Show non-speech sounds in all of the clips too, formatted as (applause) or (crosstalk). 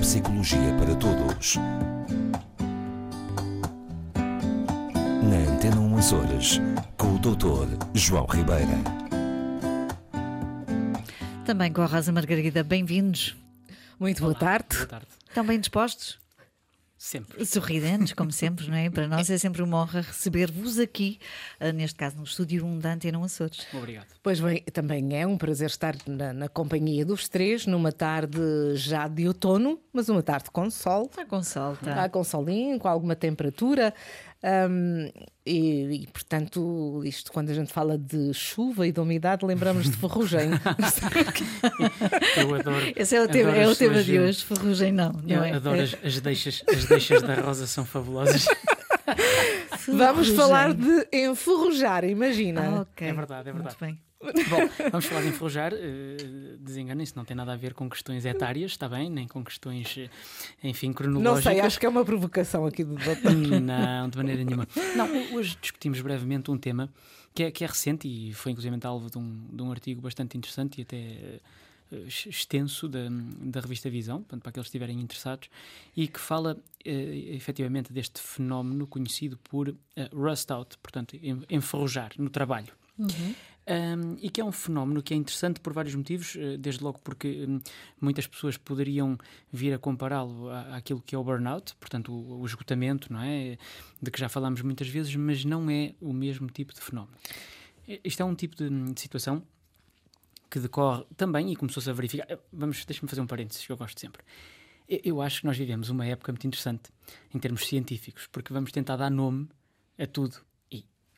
psicologia para todos. Na Antena 1 Açores, com o Dr. João Ribeira. Também com a Rosa Margarida, bem-vindos. Muito boa tarde. Boa tarde. Estão bem dispostos? Sempre. Sorridentes, como sempre, não é? Para nós é sempre uma honra receber-vos aqui, ah, neste caso no estúdio 1 da Antena 1 Açores. Obrigado. Pois bem, também é um prazer estar na, na companhia dos três, numa tarde já de outono, mas uma tarde com sol. Está com sol, Está está. com solinho, com alguma temperatura. Hum, e, e, portanto, isto quando a gente fala de chuva e de umidade, lembramos de ferrugem. (laughs) Eu adoro. Esse é o tema, é o tema suas- de hoje, ferrugem não, não Eu é? adoro as, as deixas, as deixas da Rosa são fabulosas. (laughs) Vamos falar de enferrujar, imagina. Ah, ok. É verdade, é verdade. Muito bem. Bom, vamos falar de enferrujar. eh, Desenganem-se, não tem nada a ver com questões etárias, está bem? Nem com questões, enfim, Não cronológicas. sei, acho que é uma provocação aqui do doutor. Não, de maneira nenhuma. Não, hoje discutimos brevemente um tema que é, que é recente e foi inclusive alvo de um, de um artigo bastante interessante e até eh, ex- extenso da, da revista Visão, portanto, para aqueles que estiverem interessados, e que fala eh, efetivamente deste fenómeno conhecido por eh, rust out, portanto, en- enferrujar no trabalho. Um, e que é um fenómeno que é interessante por vários motivos, eh, desde logo porque hum, muitas pessoas poderiam vir a compará-lo àquilo que é o burnout, portanto o, o esgotamento, não é? De que já falámos muitas vezes, mas não é o mesmo tipo de fenómeno. Isto é um tipo de, de situação que decorre também e começou-se a verificar. Eh, Vamos, deixa-me fazer um parênteses que eu gosto sempre. Eu acho que nós vivemos uma época muito interessante em termos científicos, porque vamos tentar dar nome a tudo.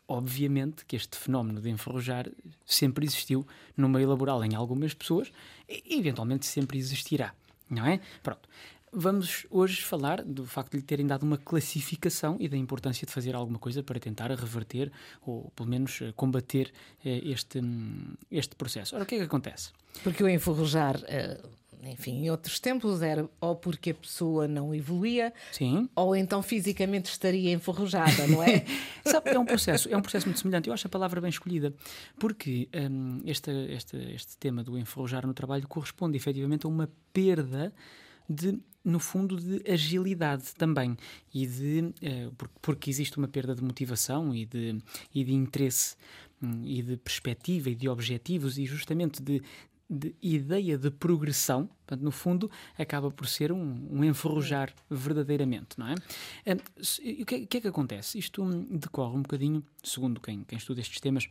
Obviamente, que este fenómeno de enferrujar sempre existiu no meio laboral em algumas pessoas e, eventualmente, sempre existirá, não é? Pronto. Vamos hoje falar do facto de lhe terem dado uma classificação e da importância de fazer alguma coisa para tentar reverter ou, pelo menos, eh, combater eh, este, hum, este processo. Ora, o que é que acontece? Porque o enferrujar, eh, enfim, em outros tempos era ou porque a pessoa não evoluía, Sim. ou então fisicamente estaria enferrujada, não é? (laughs) Sabe, é um processo, é um processo muito semelhante. Eu acho a palavra bem escolhida, porque hum, este, este, este tema do enferrujar no trabalho corresponde efetivamente a uma perda de, no fundo, de agilidade também. E de, eh, por- porque existe uma perda de motivação e de, e de interesse hum, e de perspectiva e de objetivos e justamente de, de ideia de progressão, portanto, no fundo, acaba por ser um, um enferrujar verdadeiramente, não é? Se- e o que, é- que é que acontece? Isto decorre um bocadinho, segundo quem, quem estuda estes temas,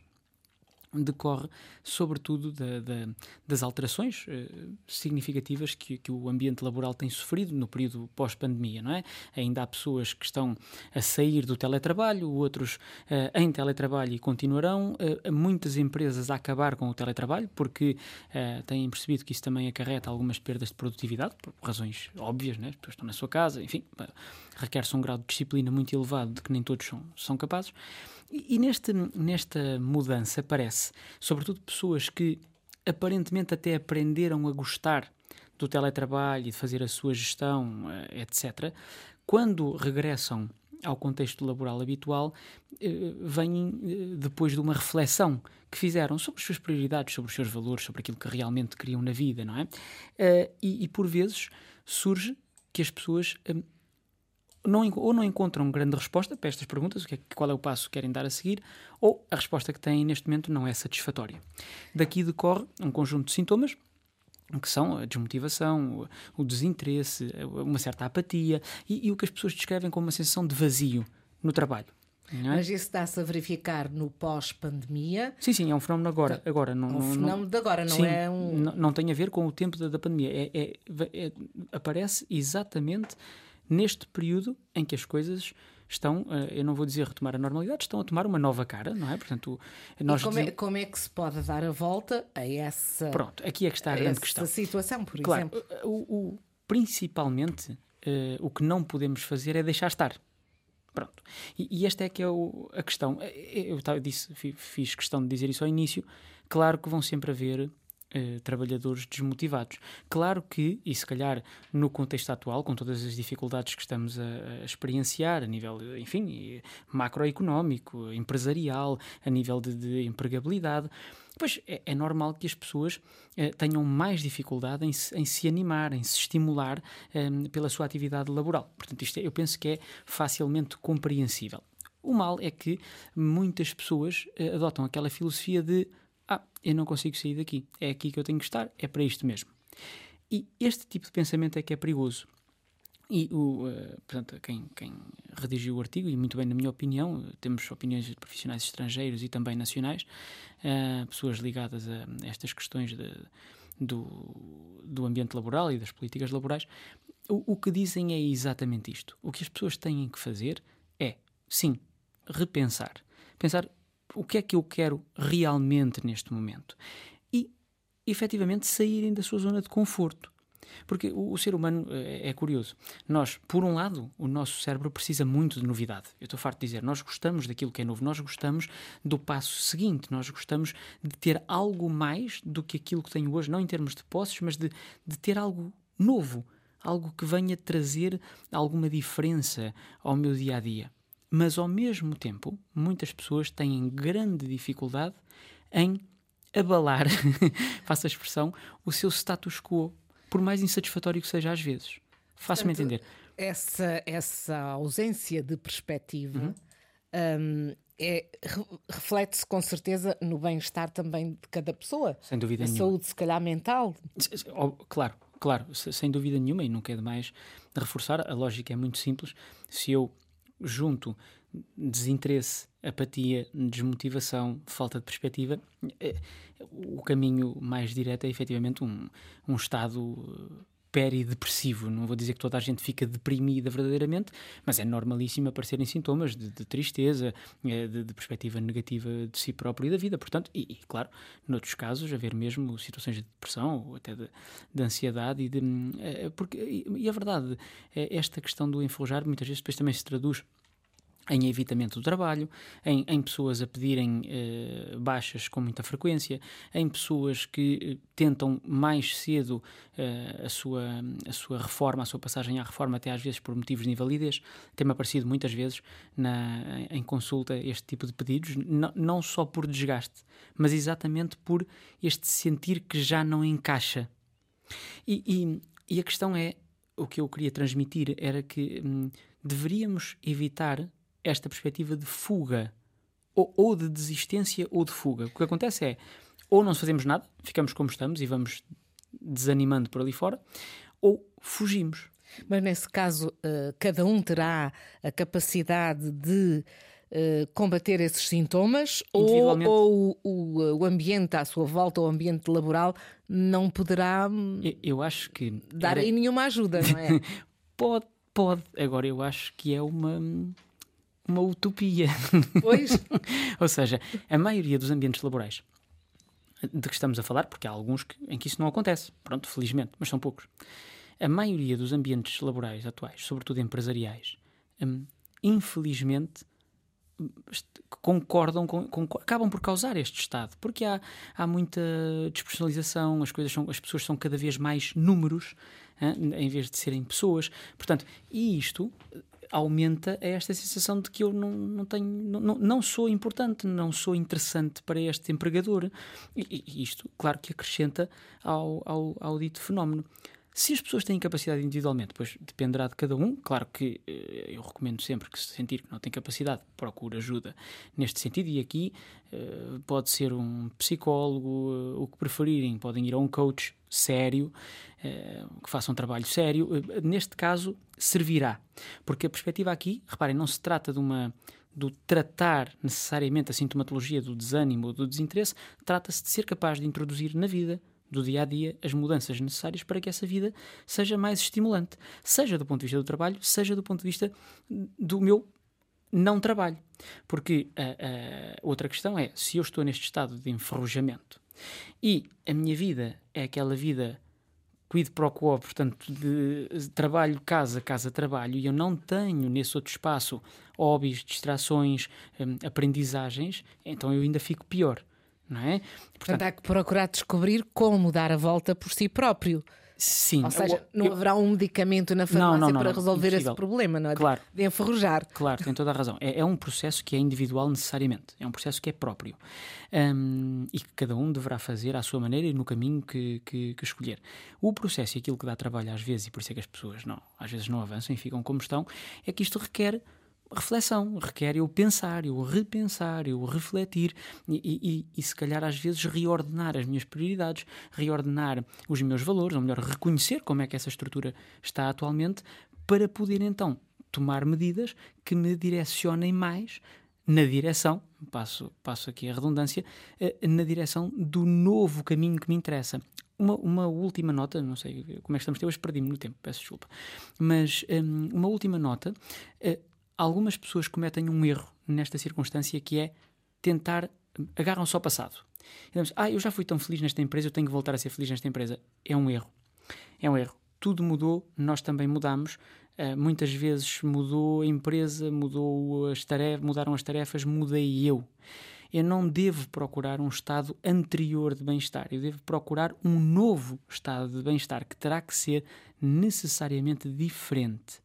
decorre sobretudo da- da- das alterações eh, significativas que, que o ambiente laboral tem sofrido no período pós-pandemia, não é? Ainda há pessoas que estão a sair do teletrabalho, outros eh, em teletrabalho e continuarão, eh, muitas empresas a acabar com o teletrabalho porque têm percebido que isso também acarreta algumas perdas de produtividade, por razões óbvias, né? as pessoas estão na sua casa, enfim, requer-se um grau de disciplina muito elevado de que nem todos são, são capazes. E, e neste, nesta mudança parece, sobretudo pessoas que aparentemente até aprenderam a gostar do teletrabalho e de fazer a sua gestão, eh, etc., quando regressam ao contexto laboral habitual, eh, vêm eh, depois de uma reflexão que fizeram sobre as suas prioridades, sobre os seus valores, sobre aquilo que realmente queriam na vida, não é? E, e por vezes surge que as pessoas não, ou não encontram grande resposta para estas perguntas, o que é, qual é o passo que querem dar a seguir, ou a resposta que têm neste momento não é satisfatória. Daqui decorre um conjunto de sintomas que são a desmotivação, o, desinteresse, uma certa apatia e, e o que as pessoas descrevem como uma sensação de vazio no trabalho. é? Mas isso dá-se a verificar no pós-pandemia. Sim, sim, é um fenómeno agora. agora não, É um fenómeno de agora, não Sim, é um. não, não tem a ver com o tempo da, da pandemia. É, é- é- aparece exatamente neste período em que as coisas estão, eh, eu não vou dizer retomar a normalidade, estão a tomar uma nova cara, não é? Portanto, nós como, é, dizemos- como é que se pode dar a volta a essa, Pronto, aqui é que está a a grande questão. situação, por Claro, exemplo? o, o- principalmente eh, o que não podemos fazer é deixar estar. Pronto. E, e esta é que é o- a questão. Eh, Eu, ta- disse, fi- fiz questão de dizer isso ao início. Claro que vão sempre haver eh, trabalhadores desmotivados. Claro que, e se calhar no contexto atual, com todas as dificuldades que estamos a, a experienciar, a nível, enfim, macroeconómico, empresarial, a nível de, de empregabilidade, pois é, é, normal que as pessoas eh, tenham mais dificuldade em, em, se animar, em se estimular eh, pela sua atividade laboral. Portanto, isto é, eu penso que é facilmente compreensível. O mal é que muitas pessoas eh, adotam aquela filosofia de ah, eu não consigo sair daqui, é aqui que eu tenho que estar, é para isto mesmo. E este tipo de pensamento é que é perigoso. E o, uh, portanto, quem, quem redigiu o artigo, e muito bem na minha opinião, temos opiniões de profissionais estrangeiros e também nacionais, uh, pessoas ligadas a estas questões de, do, do ambiente laboral e das políticas laborais, o, o que dizem é exatamente isto. O que as pessoas têm que fazer é, sim, repensar. Pensar o que é que eu quero realmente neste momento. E, efetivamente, saírem da sua zona de conforto. Porque o, o, ser humano é, é, curioso. Nós, por um lado, o nosso cérebro precisa muito de novidade. Eu estou farto de dizer, nós gostamos daquilo que é novo, nós gostamos do passo seguinte, nós gostamos de ter algo mais do que aquilo que tenho hoje, não em termos de posses, mas de, de ter algo novo, algo que venha trazer alguma diferença ao meu dia a dia. Mas ao mesmo tempo, muitas pessoas têm grande dificuldade em abalar, (laughs) faço a expressão, o seu status quo, por mais insatisfatório que seja às vezes. Faço-me entender. Essa, essa ausência de perspectiva uhum. um, é, reflete-se com certeza no bem-estar também de cada pessoa. Sem dúvida a nenhuma. saúde, se calhar, mental. Claro, claro, sem dúvida nenhuma, e não quero mais reforçar, a lógica é muito simples. Se eu junto desinteresse, apatia, desmotivação, falta de perspectiva, é, o caminho mais direto é efetivamente um, um estado peridepressivo. Não vou dizer que toda a gente fica deprimida verdadeiramente, mas é normalíssimo aparecerem sintomas de, de tristeza, eh, de, de, perspectiva negativa de si próprio e da vida. Portanto, e, e, claro, noutros casos, haver mesmo situações de depressão ou até de, de ansiedade. E, de, eh, porque, e, e a verdade, é esta questão do enferrujar muitas vezes depois também se traduz em evitamento do trabalho, em, em pessoas a pedirem eh, baixas com muita frequência, em pessoas que eh, tentam mais cedo eh, a, sua, a sua reforma, a sua passagem à reforma, até às vezes por motivos de invalidez. Tem-me aparecido muitas vezes na, em consulta este tipo de pedidos, não, não só por desgaste, mas exatamente por este sentir que já não encaixa. E, e, e a questão é, o que eu queria transmitir era que hum, deveríamos evitar esta perspectiva de fuga, ou, ou de desistência ou de fuga. O que acontece é, ou não fazemos nada, ficamos como estamos e vamos desanimando por ali fora, ou fugimos. Mas nesse caso, uh, cada um terá a capacidade de uh, combater esses sintomas ou, ou o, o, ambiente à sua volta, o ambiente laboral, não poderá eu, eu acho que dar era... aí nenhuma ajuda, não é? (laughs) pode, pode. Agora eu acho que é uma uma utopia. Pois. (laughs) Ou seja, a maioria dos ambientes laborais de que estamos a falar, porque há alguns que, em que isso não acontece, pronto, felizmente, mas são poucos. A maioria dos ambientes laborais atuais, sobretudo empresariais, hum, infelizmente concordam com, com, acabam por causar este estado porque há, há muita despersonalização as coisas são as pessoas são cada vez mais números hein, em vez de serem pessoas portanto e isto aumenta esta sensação de que eu não, não tenho, não, não sou importante, não sou interessante para este empregador. E, e isto, claro que acrescenta ao, ao, ao dito fenómeno. Se as pessoas têm capacidade individualmente, pois dependerá de cada um. Claro que eh, eu recomendo sempre que se sentir que não tem capacidade, procure ajuda neste sentido. E aqui eh, pode ser um psicólogo, eh, o que preferirem, podem ir a um coach sério, que faça um trabalho sério. Neste caso, servirá. Porque a perspectiva aqui, reparem, não se trata de uma do tratar necessariamente a sintomatologia do desânimo ou do desinteresse, trata-se de ser capaz de introduzir na vida do dia a dia as mudanças necessárias para que essa vida seja mais estimulante, seja do ponto de vista do trabalho, seja do ponto de vista do meu não trabalho. Porque a, a outra questão é: se eu estou neste estado de enferrujamento e a minha vida é aquela vida quid pro quo, portanto, de trabalho, casa, casa, trabalho, e eu não tenho nesse outro espaço hobbies, distrações, hum, aprendizagens, então eu ainda fico pior. Não é? Portanto, Portanto, há que procurar descobrir como dar a volta por si próprio. Sim. Ou seja, eu, não eu... haverá um medicamento na farmácia não, não, não, para resolver esse problema, não é? Claro. De enferrujar. Claro, tem toda a razão. É, é, um processo que é individual necessariamente. É um processo que é próprio. Um, e que cada um deverá fazer à sua maneira e no caminho que, que, que, escolher. O processo e aquilo que dá trabalho às vezes, e por isso é que as pessoas não, às vezes não avançam e ficam como estão, é que isto requer reflexão, requer eu pensar, eu repensar, eu refletir e, e, e, se calhar às vezes reordenar as minhas prioridades, reordenar os meus valores, ou melhor, reconhecer como é que essa estrutura está atualmente, para poder então tomar medidas que me direcionem mais na direção, passo, passo aqui a redundância, eh, na direção do novo caminho que me interessa. Uma, uma última nota, não sei como é que estamos, hoje perdi-me no tempo, peço desculpa, mas um, uma última nota, uh, algumas pessoas cometem um erro nesta circunstância que é tentar, agarram-se ao passado. Dizemos, ah, eu já fui tão feliz nesta empresa, eu tenho que voltar a ser feliz nesta empresa. É um erro. É um erro. Tudo mudou, nós também mudamos. Uh, muitas vezes mudou a empresa, mudou as tarefas, mudaram as tarefas, mudei eu. Eu não devo procurar um estado anterior de bem-estar, eu devo procurar um novo estado de bem-estar que terá que ser necessariamente diferente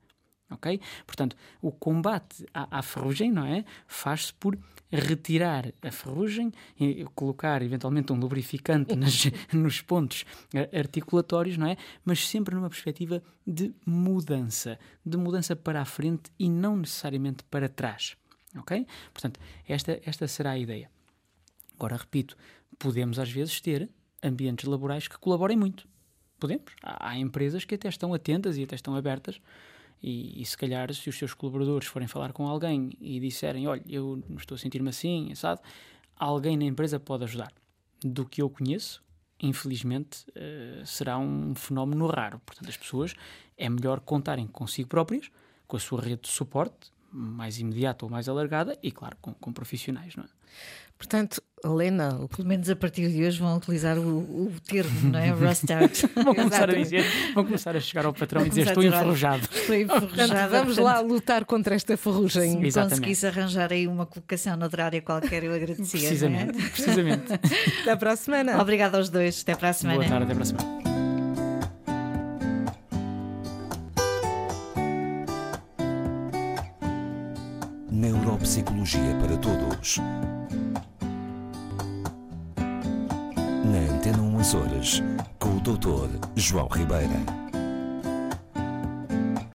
ok? Portanto, o combate à, à ferrugem, não é? Faz-se por retirar a ferrugem e colocar eventualmente um lubrificante (laughs) nas, nos pontos articulatórios, não é? Mas sempre numa perspectiva de mudança, de mudança para a frente e não necessariamente para trás, ok? Portanto, esta, esta será a ideia. Agora, repito, podemos às vezes ter ambientes laborais que colaborem muito. Podemos. Há, há empresas que até estão atentas e até estão abertas e, e, se calhar, se os seus colaboradores forem falar com alguém e disserem: Olha, eu estou a sentir-me assim, sabe? Alguém na empresa pode ajudar. Do que eu conheço, infelizmente, uh, será um fenómeno raro. Portanto, as pessoas é melhor contarem consigo próprias, com a sua rede de suporte, mais imediata ou mais alargada, e, claro, com, com profissionais, não é? Portanto, Helena. Pelo menos a partir de hoje vão utilizar o, o termo, não é? Rust out. (laughs) vão começar a dizer, vão começar a chegar ao patrão e dizer estou enferrujado. Estou (laughs) enferrujado. vamos portanto, lá lutar contra esta ferrugem. Se conseguisse arranjar aí uma colocação noutra área qualquer, eu agradecia. Precisamente, é? precisamente. (laughs) até para a semana. Obrigada aos dois. Até para a semana. Boa tarde, até para a semana. Todos. Na Antena 1 Açores, com o Dr. João Ribeira.